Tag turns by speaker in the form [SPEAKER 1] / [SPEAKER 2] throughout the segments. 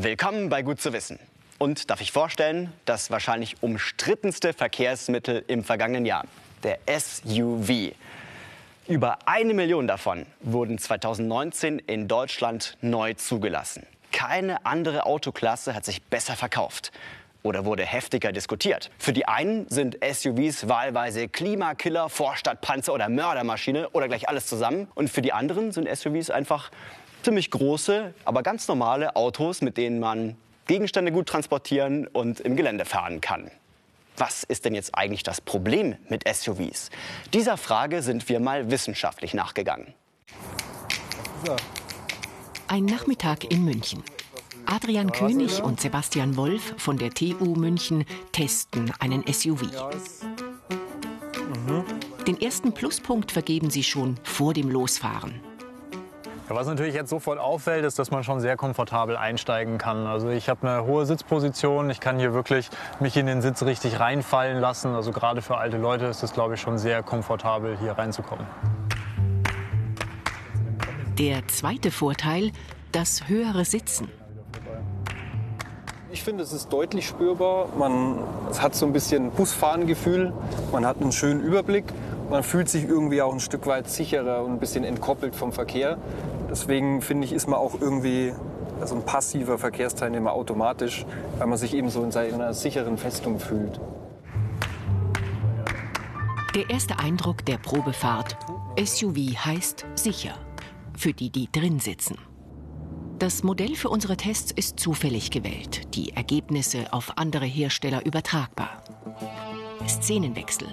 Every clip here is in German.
[SPEAKER 1] Willkommen bei Gut zu wissen. Und darf ich vorstellen, das wahrscheinlich umstrittenste Verkehrsmittel im vergangenen Jahr, der SUV. Über eine Million davon wurden 2019 in Deutschland neu zugelassen. Keine andere Autoklasse hat sich besser verkauft oder wurde heftiger diskutiert. Für die einen sind SUVs wahlweise Klimakiller, Vorstadtpanzer oder Mördermaschine oder gleich alles zusammen. Und für die anderen sind SUVs einfach ziemlich große, aber ganz normale Autos, mit denen man Gegenstände gut transportieren und im Gelände fahren kann. Was ist denn jetzt eigentlich das Problem mit SUVs? Dieser Frage sind wir mal wissenschaftlich nachgegangen.
[SPEAKER 2] Ein Nachmittag in München. Adrian König und Sebastian Wolf von der TU München testen einen SUV. Den ersten Pluspunkt vergeben sie schon vor dem Losfahren.
[SPEAKER 3] Ja, was natürlich jetzt sofort auffällt, ist, dass man schon sehr komfortabel einsteigen kann. Also ich habe eine hohe Sitzposition, ich kann hier wirklich mich in den Sitz richtig reinfallen lassen. Also gerade für alte Leute ist es, glaube ich, schon sehr komfortabel, hier reinzukommen.
[SPEAKER 2] Der zweite Vorteil, das höhere Sitzen.
[SPEAKER 4] Ich finde, es ist deutlich spürbar. Man hat so ein bisschen Busfahrengefühl. Man hat einen schönen Überblick. Man fühlt sich irgendwie auch ein Stück weit sicherer und ein bisschen entkoppelt vom Verkehr. Deswegen finde ich, ist man auch irgendwie also ein passiver Verkehrsteilnehmer automatisch, weil man sich eben so in seiner sicheren Festung fühlt.
[SPEAKER 2] Der erste Eindruck der Probefahrt. SUV heißt sicher. Für die, die drin sitzen. Das Modell für unsere Tests ist zufällig gewählt, die Ergebnisse auf andere Hersteller übertragbar. Szenenwechsel.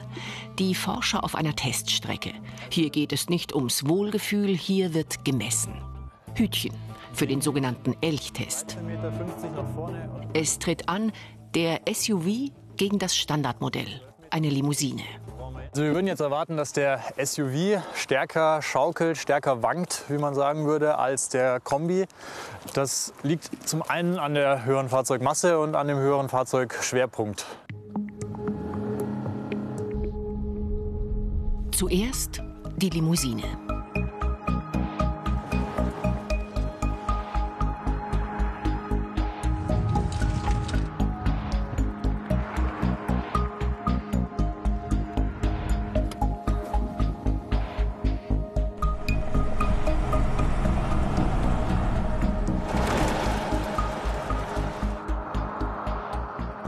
[SPEAKER 2] Die Forscher auf einer Teststrecke. Hier geht es nicht ums Wohlgefühl, hier wird gemessen. Hütchen für den sogenannten Elchtest. Es tritt an der SUV gegen das Standardmodell, eine Limousine.
[SPEAKER 3] Also wir würden jetzt erwarten, dass der SUV stärker schaukelt, stärker wankt, wie man sagen würde, als der Kombi. Das liegt zum einen an der höheren Fahrzeugmasse und an dem höheren Fahrzeugschwerpunkt.
[SPEAKER 2] Zuerst die Limousine.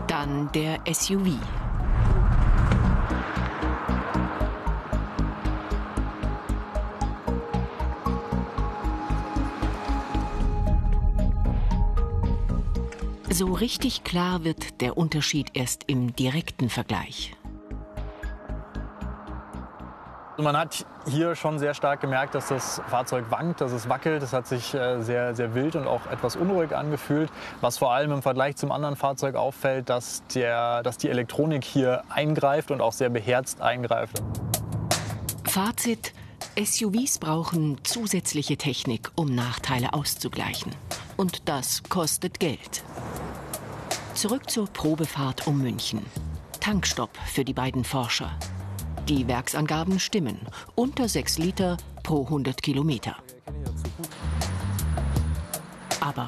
[SPEAKER 2] Dann der SUV. So richtig klar wird der Unterschied erst im direkten Vergleich.
[SPEAKER 3] Man hat hier schon sehr stark gemerkt, dass das Fahrzeug wankt, dass es wackelt. Es hat sich äh, sehr, sehr wild und auch etwas unruhig angefühlt. Was vor allem im Vergleich zum anderen Fahrzeug auffällt, dass, der, dass die Elektronik hier eingreift und auch sehr beherzt eingreift.
[SPEAKER 2] Fazit. SUVs brauchen zusätzliche Technik, um Nachteile auszugleichen. Und das kostet Geld. Zurück zur Probefahrt um München. Tankstopp für die beiden Forscher. Die Werksangaben stimmen. Unter 6 Liter pro 100 Kilometer. Aber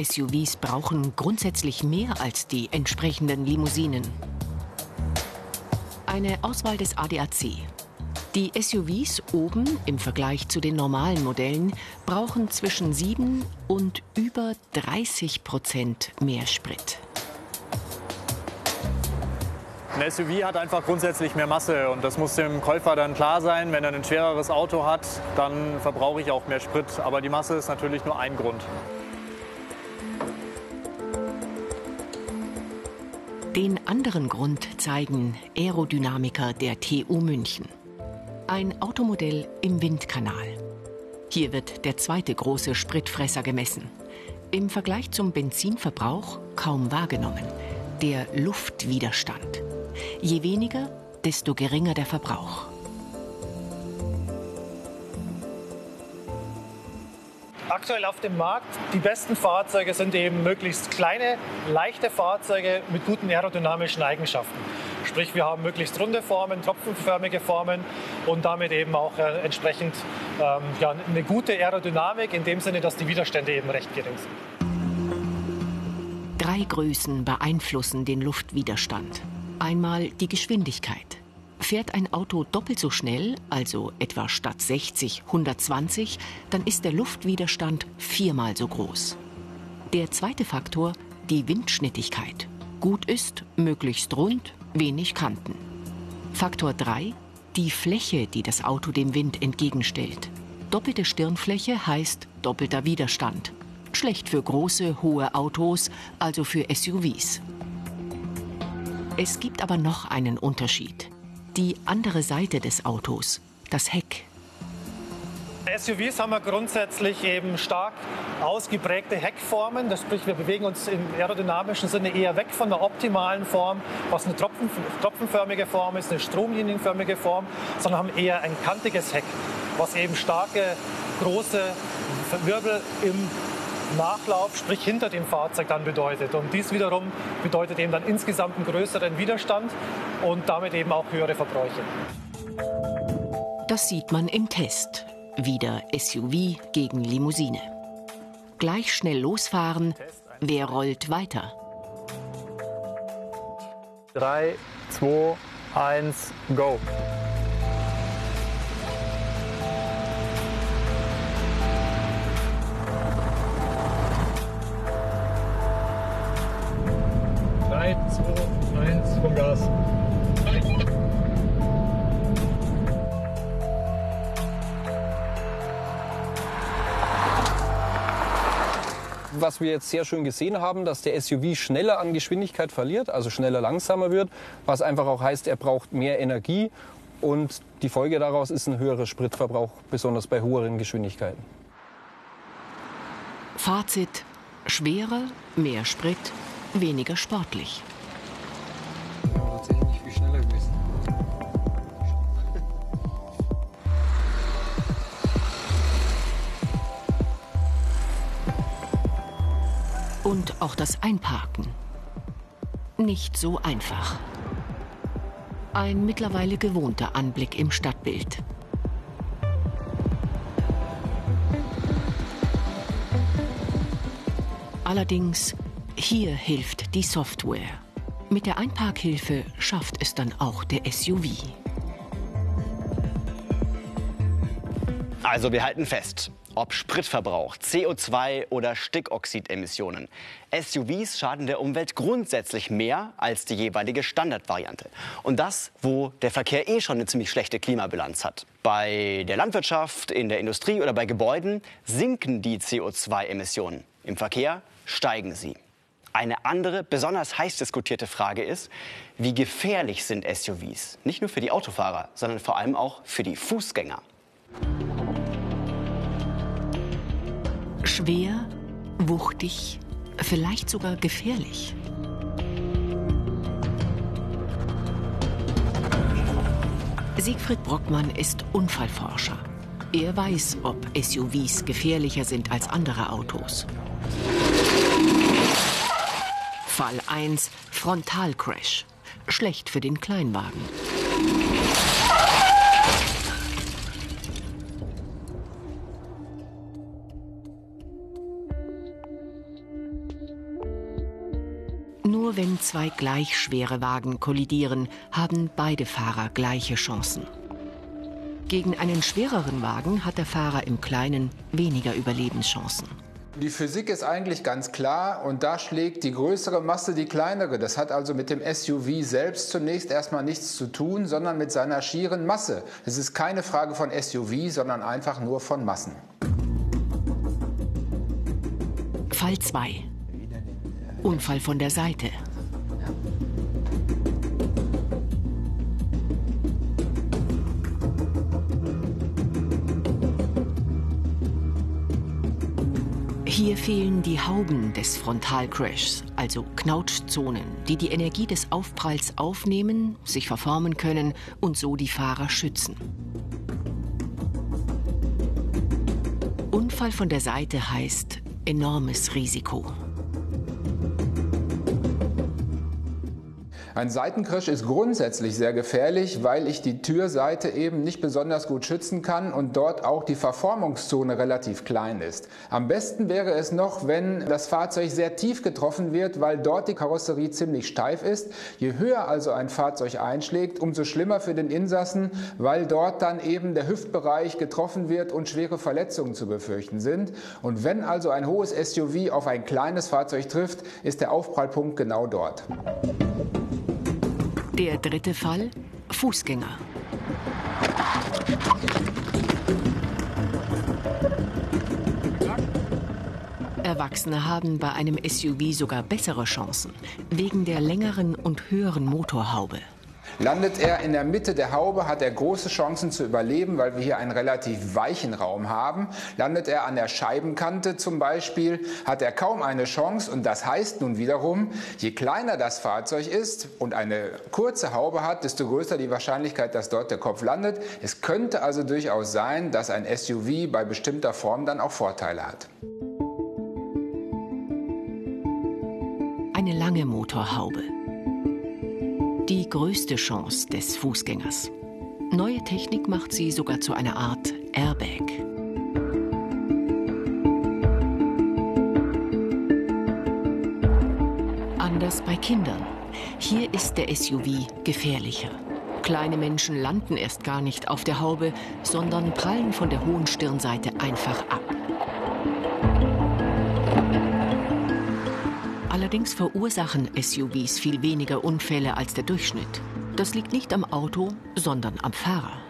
[SPEAKER 2] SUVs brauchen grundsätzlich mehr als die entsprechenden Limousinen. Eine Auswahl des ADAC. Die SUVs oben im Vergleich zu den normalen Modellen brauchen zwischen 7 und über 30 Prozent mehr Sprit.
[SPEAKER 3] Ein SUV hat einfach grundsätzlich mehr Masse und das muss dem Käufer dann klar sein. Wenn er ein schwereres Auto hat, dann verbrauche ich auch mehr Sprit. Aber die Masse ist natürlich nur ein Grund.
[SPEAKER 2] Den anderen Grund zeigen Aerodynamiker der TU München. Ein Automodell im Windkanal. Hier wird der zweite große Spritfresser gemessen. Im Vergleich zum Benzinverbrauch kaum wahrgenommen. Der Luftwiderstand. Je weniger, desto geringer der Verbrauch.
[SPEAKER 5] Aktuell auf dem Markt, die besten Fahrzeuge sind eben möglichst kleine, leichte Fahrzeuge mit guten aerodynamischen Eigenschaften. Sprich, wir haben möglichst runde Formen, tropfenförmige Formen und damit eben auch äh, entsprechend ähm, ja, eine gute Aerodynamik in dem Sinne, dass die Widerstände eben recht gering sind.
[SPEAKER 2] Drei Größen beeinflussen den Luftwiderstand. Einmal die Geschwindigkeit. Fährt ein Auto doppelt so schnell, also etwa statt 60 120, dann ist der Luftwiderstand viermal so groß. Der zweite Faktor, die Windschnittigkeit. Gut ist, möglichst rund, wenig Kanten. Faktor 3, die Fläche, die das Auto dem Wind entgegenstellt. Doppelte Stirnfläche heißt doppelter Widerstand. Schlecht für große, hohe Autos, also für SUVs. Es gibt aber noch einen Unterschied. Die andere Seite des Autos, das Heck.
[SPEAKER 5] SUVs haben wir grundsätzlich eben stark ausgeprägte Heckformen. Das sprich, wir bewegen uns im aerodynamischen Sinne eher weg von der optimalen Form, was eine Tropfen, tropfenförmige Form ist, eine stromlinienförmige Form, sondern haben eher ein kantiges Heck, was eben starke, große Wirbel im Nachlauf, sprich hinter dem Fahrzeug dann bedeutet. Und dies wiederum bedeutet eben dann insgesamt einen größeren Widerstand und damit eben auch höhere Verbräuche.
[SPEAKER 2] Das sieht man im Test. Wieder SUV gegen Limousine. Gleich schnell losfahren, wer rollt weiter?
[SPEAKER 3] 3, 2, 1, go.
[SPEAKER 4] Was wir jetzt sehr schön gesehen haben, dass der SUV schneller an Geschwindigkeit verliert, also schneller langsamer wird, was einfach auch heißt, er braucht mehr Energie und die Folge daraus ist ein höherer Spritverbrauch, besonders bei höheren Geschwindigkeiten.
[SPEAKER 2] Fazit: schwerer, mehr Sprit, weniger sportlich. Und auch das Einparken. Nicht so einfach. Ein mittlerweile gewohnter Anblick im Stadtbild. Allerdings, hier hilft die Software. Mit der Einparkhilfe schafft es dann auch der SUV.
[SPEAKER 1] Also wir halten fest, ob Spritverbrauch, CO2 oder Stickoxidemissionen. SUVs schaden der Umwelt grundsätzlich mehr als die jeweilige Standardvariante. Und das, wo der Verkehr eh schon eine ziemlich schlechte Klimabilanz hat. Bei der Landwirtschaft, in der Industrie oder bei Gebäuden sinken die CO2-Emissionen. Im Verkehr steigen sie. Eine andere, besonders heiß diskutierte Frage ist, wie gefährlich sind SUVs? Nicht nur für die Autofahrer, sondern vor allem auch für die Fußgänger.
[SPEAKER 2] Schwer, wuchtig, vielleicht sogar gefährlich. Siegfried Brockmann ist Unfallforscher. Er weiß, ob SUVs gefährlicher sind als andere Autos. Fall 1 Frontalcrash. Schlecht für den Kleinwagen. Nur wenn zwei gleich schwere Wagen kollidieren, haben beide Fahrer gleiche Chancen. Gegen einen schwereren Wagen hat der Fahrer im Kleinen weniger Überlebenschancen.
[SPEAKER 6] Die Physik ist eigentlich ganz klar und da schlägt die größere Masse die kleinere. Das hat also mit dem SUV selbst zunächst erstmal nichts zu tun, sondern mit seiner schieren Masse. Es ist keine Frage von SUV, sondern einfach nur von Massen.
[SPEAKER 2] Fall 2. Unfall von der Seite. Hier fehlen die Hauben des Frontalcrashs, also Knautschzonen, die die Energie des Aufpralls aufnehmen, sich verformen können und so die Fahrer schützen. Unfall von der Seite heißt enormes Risiko.
[SPEAKER 6] Ein Seitenkrisch ist grundsätzlich sehr gefährlich, weil ich die Türseite eben nicht besonders gut schützen kann und dort auch die Verformungszone relativ klein ist. Am besten wäre es noch, wenn das Fahrzeug sehr tief getroffen wird, weil dort die Karosserie ziemlich steif ist. Je höher also ein Fahrzeug einschlägt, umso schlimmer für den Insassen, weil dort dann eben der Hüftbereich getroffen wird und schwere Verletzungen zu befürchten sind. Und wenn also ein hohes SUV auf ein kleines Fahrzeug trifft, ist der Aufprallpunkt genau dort.
[SPEAKER 2] Der dritte Fall, Fußgänger. Erwachsene haben bei einem SUV sogar bessere Chancen, wegen der längeren und höheren Motorhaube.
[SPEAKER 6] Landet er in der Mitte der Haube, hat er große Chancen zu überleben, weil wir hier einen relativ weichen Raum haben. Landet er an der Scheibenkante zum Beispiel, hat er kaum eine Chance. Und das heißt nun wiederum, je kleiner das Fahrzeug ist und eine kurze Haube hat, desto größer die Wahrscheinlichkeit, dass dort der Kopf landet. Es könnte also durchaus sein, dass ein SUV bei bestimmter Form dann auch Vorteile hat.
[SPEAKER 2] Eine lange Motorhaube die größte Chance des Fußgängers. Neue Technik macht sie sogar zu einer Art Airbag. Anders bei Kindern. Hier ist der SUV gefährlicher. Kleine Menschen landen erst gar nicht auf der Haube, sondern prallen von der hohen Stirnseite einfach ab. Allerdings verursachen SUVs viel weniger Unfälle als der Durchschnitt. Das liegt nicht am Auto, sondern am Fahrer.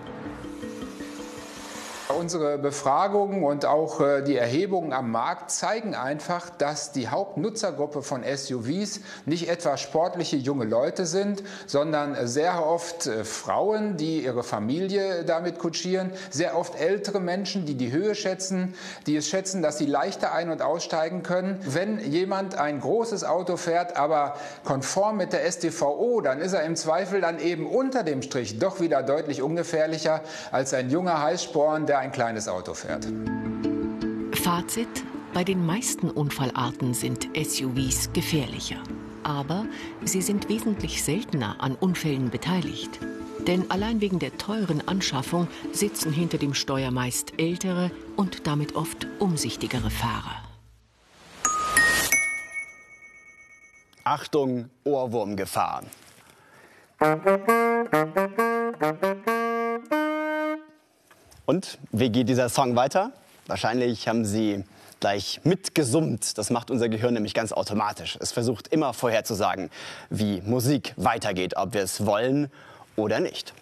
[SPEAKER 6] Unsere Befragungen und auch äh, die Erhebungen am Markt zeigen einfach, dass die Hauptnutzergruppe von SUVs nicht etwa sportliche junge Leute sind, sondern sehr oft äh, Frauen, die ihre Familie damit kutschieren, sehr oft ältere Menschen, die die Höhe schätzen, die es schätzen, dass sie leichter ein- und aussteigen können. Wenn jemand ein großes Auto fährt, aber konform mit der StVO, dann ist er im Zweifel dann eben unter dem Strich doch wieder deutlich ungefährlicher als ein junger Heißsporn, der ein kleines Auto fährt.
[SPEAKER 2] Fazit, bei den meisten Unfallarten sind SUVs gefährlicher. Aber sie sind wesentlich seltener an Unfällen beteiligt. Denn allein wegen der teuren Anschaffung sitzen hinter dem Steuer meist ältere und damit oft umsichtigere Fahrer.
[SPEAKER 1] Achtung, Ohrwurmgefahr. Und wie geht dieser Song weiter? Wahrscheinlich haben Sie gleich mitgesummt. Das macht unser Gehirn nämlich ganz automatisch. Es versucht immer vorherzusagen, wie Musik weitergeht, ob wir es wollen oder nicht.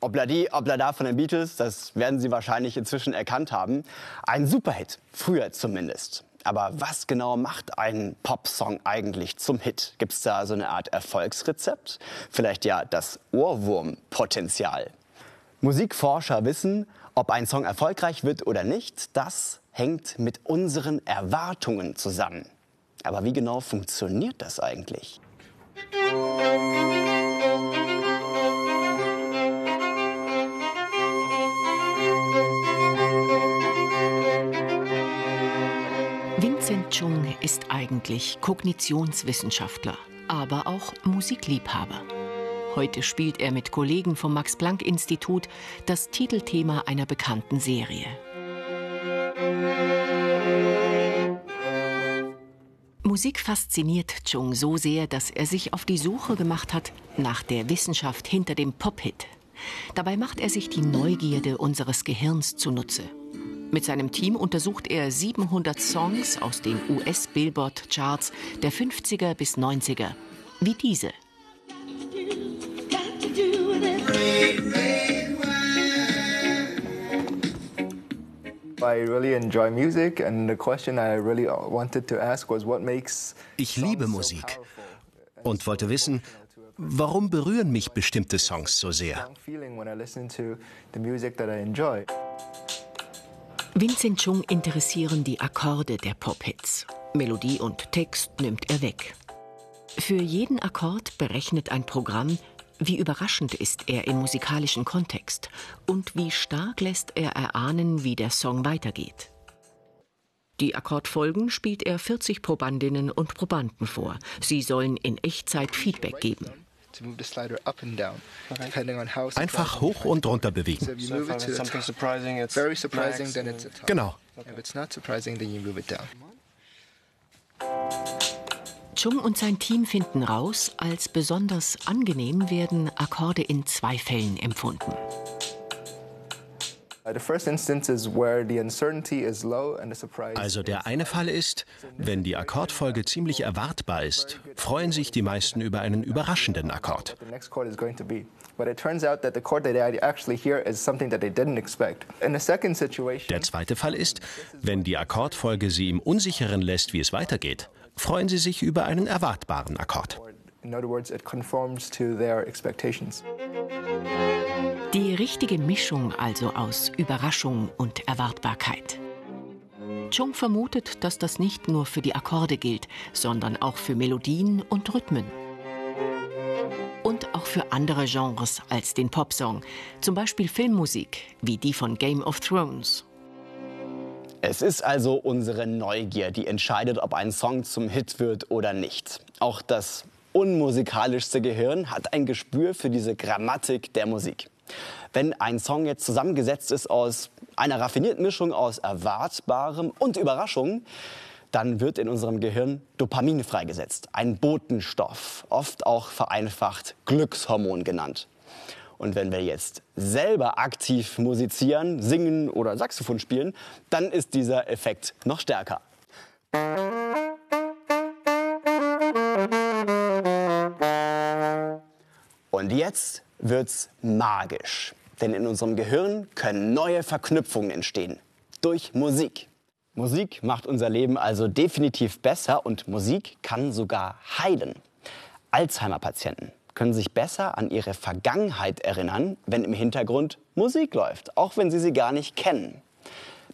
[SPEAKER 1] Obladi, Oblada von den Beatles, das werden Sie wahrscheinlich inzwischen erkannt haben. Ein Superhit, früher zumindest. Aber was genau macht ein Popsong eigentlich zum Hit? Gibt es da so eine Art Erfolgsrezept? Vielleicht ja das Ohrwurmpotenzial. Musikforscher wissen, ob ein Song erfolgreich wird oder nicht, das hängt mit unseren Erwartungen zusammen. Aber wie genau funktioniert das eigentlich?
[SPEAKER 2] Vincent Chung ist eigentlich Kognitionswissenschaftler, aber auch Musikliebhaber. Heute spielt er mit Kollegen vom Max-Planck-Institut das Titelthema einer bekannten Serie. Musik fasziniert Chung so sehr, dass er sich auf die Suche gemacht hat nach der Wissenschaft hinter dem Pop-Hit. Dabei macht er sich die Neugierde unseres Gehirns zunutze. Mit seinem Team untersucht er 700 Songs aus den US-Billboard-Charts der 50er bis 90er, wie diese.
[SPEAKER 7] Ich liebe Musik und wollte wissen, warum berühren mich bestimmte Songs so sehr.
[SPEAKER 2] Vincent Chung interessieren die Akkorde der Pop-Hits. Melodie und Text nimmt er weg. Für jeden Akkord berechnet ein Programm, wie überraschend ist er im musikalischen Kontext und wie stark lässt er erahnen, wie der Song weitergeht. Die Akkordfolgen spielt er 40 Probandinnen und Probanden vor. Sie sollen in Echtzeit Feedback geben.
[SPEAKER 7] Einfach hoch und runter bewegen. Genau.
[SPEAKER 2] Chung und sein Team finden raus, als besonders angenehm werden Akkorde in zwei Fällen empfunden.
[SPEAKER 7] Also der eine Fall ist, wenn die Akkordfolge ziemlich erwartbar ist, freuen sich die meisten über einen überraschenden Akkord. Der zweite Fall ist, wenn die Akkordfolge sie im Unsicheren lässt, wie es weitergeht, freuen sie sich über einen erwartbaren Akkord.
[SPEAKER 2] Die richtige Mischung also aus Überraschung und Erwartbarkeit. Chung vermutet, dass das nicht nur für die Akkorde gilt, sondern auch für Melodien und Rhythmen. Und auch für andere Genres als den Popsong, zum Beispiel Filmmusik, wie die von Game of Thrones.
[SPEAKER 1] Es ist also unsere Neugier, die entscheidet, ob ein Song zum Hit wird oder nicht. Auch das unmusikalischste Gehirn hat ein Gespür für diese Grammatik der Musik. Wenn ein Song jetzt zusammengesetzt ist aus einer raffinierten Mischung aus Erwartbarem und Überraschung, dann wird in unserem Gehirn Dopamin freigesetzt, ein Botenstoff, oft auch vereinfacht Glückshormon genannt. Und wenn wir jetzt selber aktiv musizieren, singen oder Saxophon spielen, dann ist dieser Effekt noch stärker. Und jetzt wird's magisch. Denn in unserem Gehirn können neue Verknüpfungen entstehen. Durch Musik. Musik macht unser Leben also definitiv besser und Musik kann sogar heilen. Alzheimer-Patienten können sich besser an ihre Vergangenheit erinnern, wenn im Hintergrund Musik läuft, auch wenn sie sie gar nicht kennen.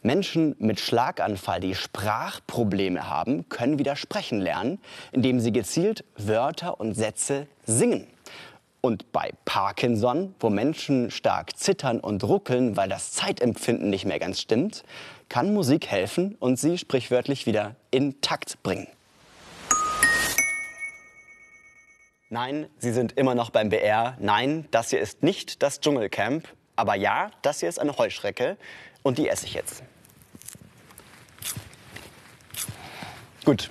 [SPEAKER 1] Menschen mit Schlaganfall, die Sprachprobleme haben, können wieder sprechen lernen, indem sie gezielt Wörter und Sätze singen. Und bei Parkinson, wo Menschen stark zittern und ruckeln, weil das Zeitempfinden nicht mehr ganz stimmt, kann Musik helfen und sie sprichwörtlich wieder intakt bringen. Nein, Sie sind immer noch beim BR. Nein, das hier ist nicht das Dschungelcamp. Aber ja, das hier ist eine Heuschrecke und die esse ich jetzt. Gut.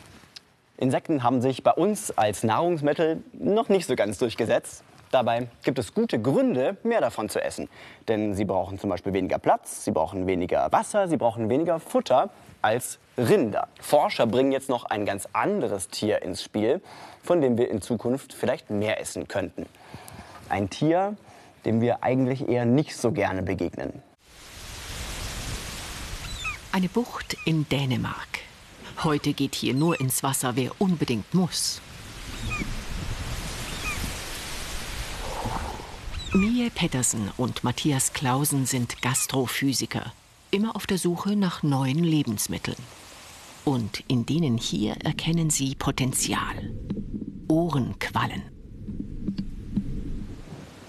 [SPEAKER 1] Insekten haben sich bei uns als Nahrungsmittel noch nicht so ganz durchgesetzt. Dabei gibt es gute Gründe, mehr davon zu essen. Denn sie brauchen zum Beispiel weniger Platz, sie brauchen weniger Wasser, sie brauchen weniger Futter als Rinder. Forscher bringen jetzt noch ein ganz anderes Tier ins Spiel, von dem wir in Zukunft vielleicht mehr essen könnten. Ein Tier, dem wir eigentlich eher nicht so gerne begegnen.
[SPEAKER 2] Eine Bucht in Dänemark. Heute geht hier nur ins Wasser, wer unbedingt muss. Mie Pettersen und Matthias Clausen sind Gastrophysiker, immer auf der Suche nach neuen Lebensmitteln. Und in denen hier erkennen sie Potenzial. Ohrenquallen.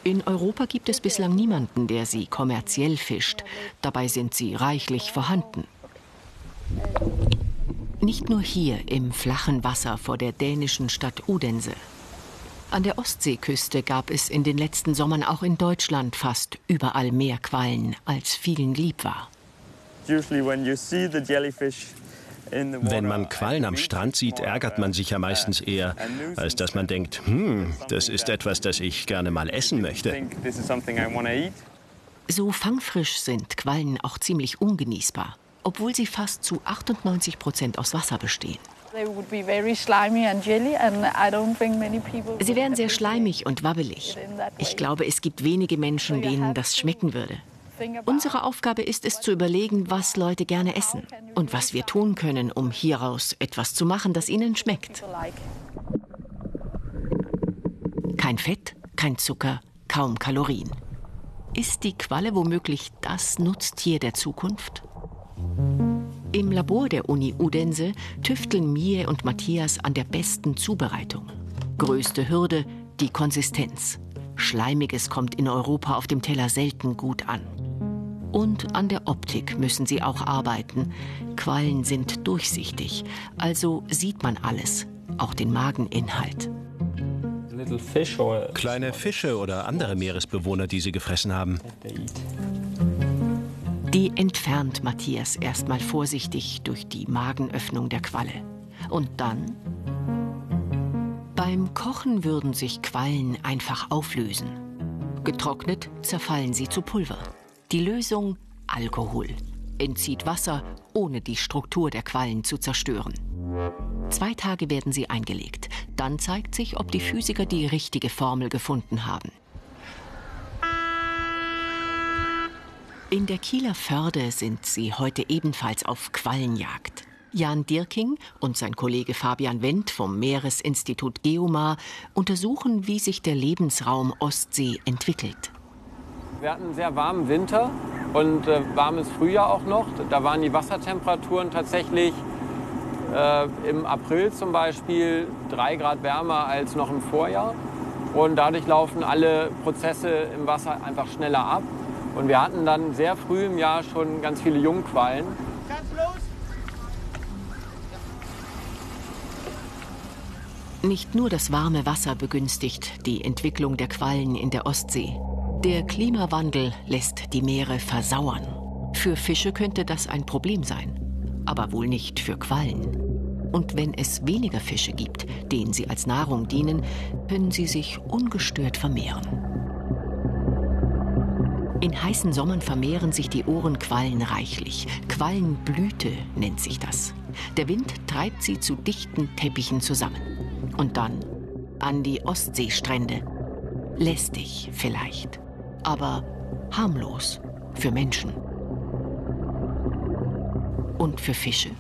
[SPEAKER 2] In Europa gibt es bislang niemanden, der sie kommerziell fischt. Dabei sind sie reichlich vorhanden. Nicht nur hier im flachen Wasser vor der dänischen Stadt Udense. An der Ostseeküste gab es in den letzten Sommern auch in Deutschland fast überall mehr Quallen, als vielen lieb war.
[SPEAKER 7] Wenn man Quallen am Strand sieht, ärgert man sich ja meistens eher, als dass man denkt, hm, das ist etwas, das ich gerne mal essen möchte.
[SPEAKER 2] So fangfrisch sind Quallen auch ziemlich ungenießbar, obwohl sie fast zu 98 Prozent aus Wasser bestehen. Sie wären sehr schleimig und wabbelig. Ich glaube, es gibt wenige Menschen, denen das schmecken würde. Unsere Aufgabe ist es zu überlegen, was Leute gerne essen und was wir tun können, um hieraus etwas zu machen, das ihnen schmeckt. Kein Fett, kein Zucker, kaum Kalorien. Ist die Qualle womöglich das Nutztier der Zukunft? Im Labor der Uni Udense tüfteln Mie und Matthias an der besten Zubereitung. Größte Hürde, die Konsistenz. Schleimiges kommt in Europa auf dem Teller selten gut an. Und an der Optik müssen sie auch arbeiten. Quallen sind durchsichtig, also sieht man alles, auch den Mageninhalt.
[SPEAKER 7] Kleine Fische oder andere Meeresbewohner, die sie gefressen haben.
[SPEAKER 2] Die entfernt Matthias erstmal vorsichtig durch die Magenöffnung der Qualle. Und dann? Beim Kochen würden sich Quallen einfach auflösen. Getrocknet zerfallen sie zu Pulver. Die Lösung Alkohol. Entzieht Wasser, ohne die Struktur der Quallen zu zerstören. Zwei Tage werden sie eingelegt. Dann zeigt sich, ob die Physiker die richtige Formel gefunden haben. In der Kieler Förde sind sie heute ebenfalls auf Quallenjagd. Jan Dirking und sein Kollege Fabian Wendt vom Meeresinstitut Geomar untersuchen, wie sich der Lebensraum Ostsee entwickelt.
[SPEAKER 4] Wir hatten einen sehr warmen Winter und äh, warmes Frühjahr auch noch. Da waren die Wassertemperaturen tatsächlich äh, im April zum Beispiel drei Grad wärmer als noch im Vorjahr. Und dadurch laufen alle Prozesse im Wasser einfach schneller ab. Und wir hatten dann sehr früh im Jahr schon ganz viele Jungquallen.
[SPEAKER 2] Nicht nur das warme Wasser begünstigt die Entwicklung der Quallen in der Ostsee. Der Klimawandel lässt die Meere versauern. Für Fische könnte das ein Problem sein, aber wohl nicht für Quallen. Und wenn es weniger Fische gibt, denen sie als Nahrung dienen, können sie sich ungestört vermehren. In heißen Sommern vermehren sich die Ohrenquallen reichlich. Quallenblüte nennt sich das. Der Wind treibt sie zu dichten Teppichen zusammen. Und dann an die Ostseestrände. Lästig vielleicht aber harmlos für Menschen. Und für Fische?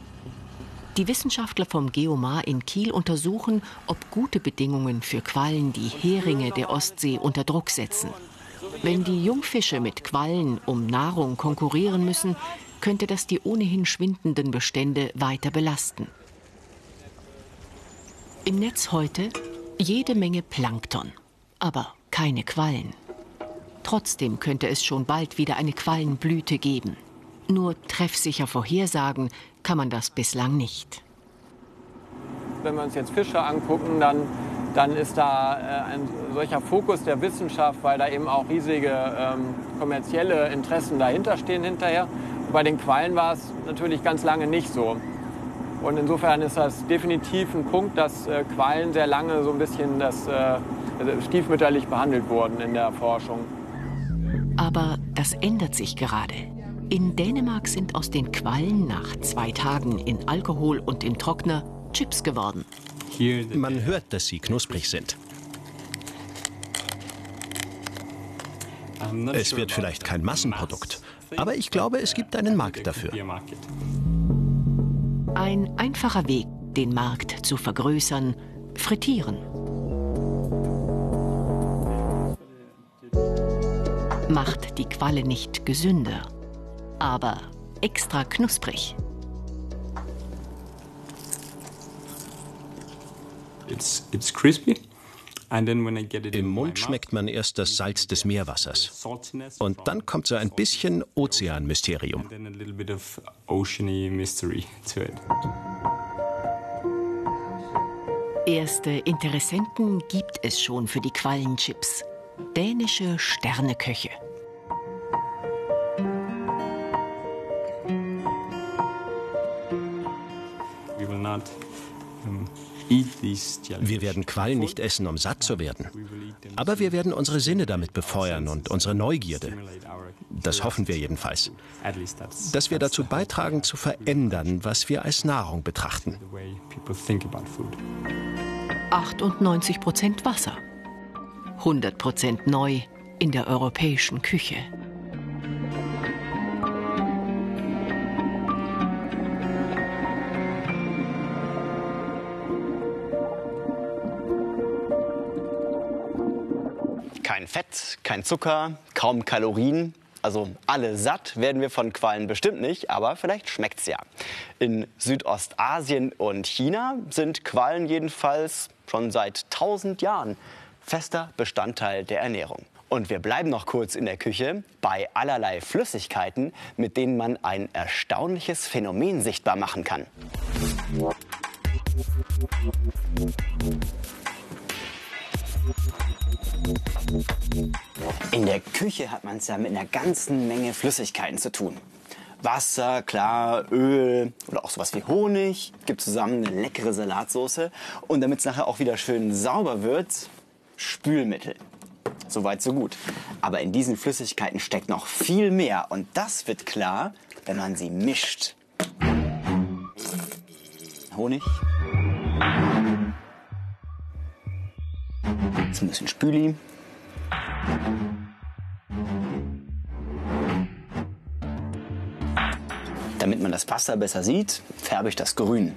[SPEAKER 2] Die Wissenschaftler vom Geomar in Kiel untersuchen, ob gute Bedingungen für Quallen die Heringe der Ostsee unter Druck setzen. Wenn die Jungfische mit Quallen um Nahrung konkurrieren müssen, könnte das die ohnehin schwindenden Bestände weiter belasten. Im Netz heute jede Menge Plankton, aber keine Quallen. Trotzdem könnte es schon bald wieder eine Quallenblüte geben. Nur treffsicher vorhersagen kann man das bislang nicht.
[SPEAKER 4] Wenn wir uns jetzt Fische angucken, dann, dann ist da äh, ein solcher Fokus der Wissenschaft, weil da eben auch riesige ähm, kommerzielle Interessen dahinter stehen hinterher. Und bei den Quallen war es natürlich ganz lange nicht so. Und insofern ist das definitiv ein Punkt, dass äh, Quallen sehr lange so ein bisschen das, äh, also stiefmütterlich behandelt wurden in der Forschung.
[SPEAKER 2] Aber das ändert sich gerade. In Dänemark sind aus den Quallen nach zwei Tagen in Alkohol und im Trockner Chips geworden.
[SPEAKER 7] Man hört, dass sie knusprig sind. Es wird vielleicht kein Massenprodukt, aber ich glaube, es gibt einen Markt dafür.
[SPEAKER 2] Ein einfacher Weg, den Markt zu vergrößern, frittieren. macht die Qualle nicht gesünder, aber extra knusprig.
[SPEAKER 7] It's, it's crispy. Im Mund schmeckt man erst das Salz des Meerwassers. Und dann kommt so ein bisschen Ozeanmysterium.
[SPEAKER 2] Erste Interessenten gibt es schon für die Quallenchips dänische Sterneköche.
[SPEAKER 7] Wir werden Quallen nicht essen, um satt zu werden. Aber wir werden unsere Sinne damit befeuern und unsere Neugierde. Das hoffen wir jedenfalls. Dass wir dazu beitragen, zu verändern, was wir als Nahrung betrachten.
[SPEAKER 2] 98 Prozent Wasser. 100% neu in der europäischen Küche.
[SPEAKER 1] Fett, kein Zucker, kaum Kalorien. Also alle satt werden wir von Quallen bestimmt nicht, aber vielleicht schmeckt's ja. In Südostasien und China sind Quallen jedenfalls schon seit 1000 Jahren fester Bestandteil der Ernährung. Und wir bleiben noch kurz in der Küche bei allerlei Flüssigkeiten, mit denen man ein erstaunliches Phänomen sichtbar machen kann. In der Küche hat man es ja mit einer ganzen Menge Flüssigkeiten zu tun. Wasser, klar, Öl oder auch sowas wie Honig, gibt zusammen eine leckere Salatsauce und damit es nachher auch wieder schön sauber wird, Spülmittel. Soweit so gut. Aber in diesen Flüssigkeiten steckt noch viel mehr und das wird klar, wenn man sie mischt. Honig. Jetzt ein bisschen Spüli. Damit man das Wasser besser sieht, färbe ich das grün.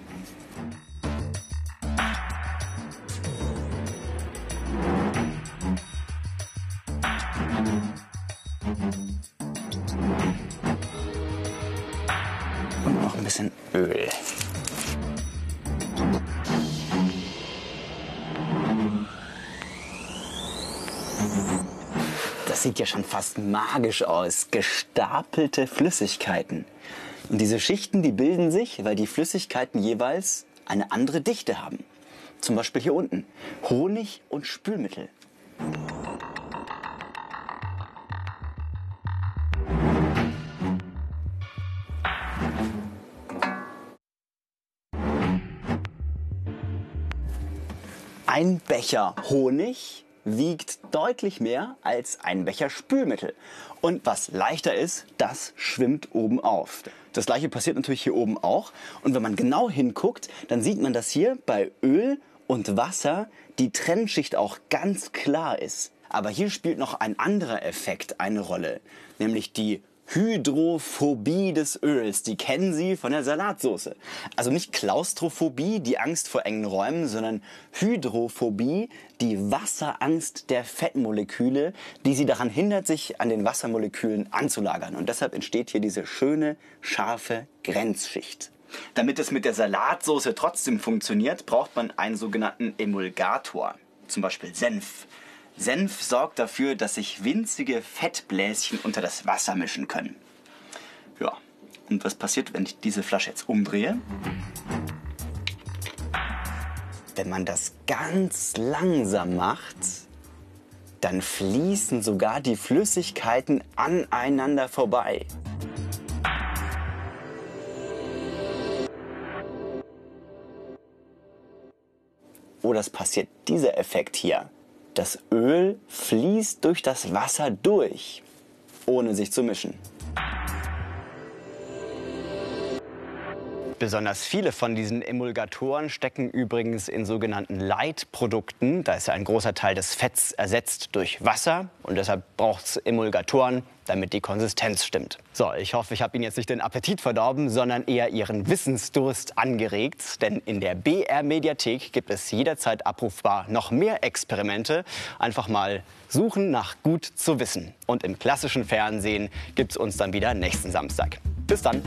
[SPEAKER 1] Und noch ein bisschen Öl. Das sieht ja schon fast magisch aus. Gestapelte Flüssigkeiten. Und diese Schichten, die bilden sich, weil die Flüssigkeiten jeweils eine andere Dichte haben. Zum Beispiel hier unten. Honig und Spülmittel. Ein Becher Honig wiegt deutlich mehr als ein Becher Spülmittel. Und was leichter ist, das schwimmt oben auf. Das gleiche passiert natürlich hier oben auch. Und wenn man genau hinguckt, dann sieht man, dass hier bei Öl und Wasser die Trennschicht auch ganz klar ist. Aber hier spielt noch ein anderer Effekt eine Rolle, nämlich die Hydrophobie des Öls. Die kennen Sie von der Salatsauce. Also nicht Klaustrophobie, die Angst vor engen Räumen, sondern Hydrophobie, die Wasserangst der Fettmoleküle, die sie daran hindert, sich an den Wassermolekülen anzulagern. Und deshalb entsteht hier diese schöne, scharfe Grenzschicht. Damit es mit der Salatsauce trotzdem funktioniert, braucht man einen sogenannten Emulgator, zum Beispiel Senf. Senf sorgt dafür, dass sich winzige Fettbläschen unter das Wasser mischen können. Ja, und was passiert, wenn ich diese Flasche jetzt umdrehe? Wenn man das ganz langsam macht, dann fließen sogar die Flüssigkeiten aneinander vorbei. Oder es passiert dieser Effekt hier. Das Öl fließt durch das Wasser durch, ohne sich zu mischen. Besonders viele von diesen Emulgatoren stecken übrigens in sogenannten Leitprodukten. Da ist ja ein großer Teil des Fetts ersetzt durch Wasser und deshalb braucht es Emulgatoren, damit die Konsistenz stimmt. So, ich hoffe, ich habe Ihnen jetzt nicht den Appetit verdorben, sondern eher Ihren Wissensdurst angeregt. Denn in der BR Mediathek gibt es jederzeit abrufbar noch mehr Experimente. Einfach mal suchen nach gut zu wissen. Und im klassischen Fernsehen gibt es uns dann wieder nächsten Samstag. Bis dann.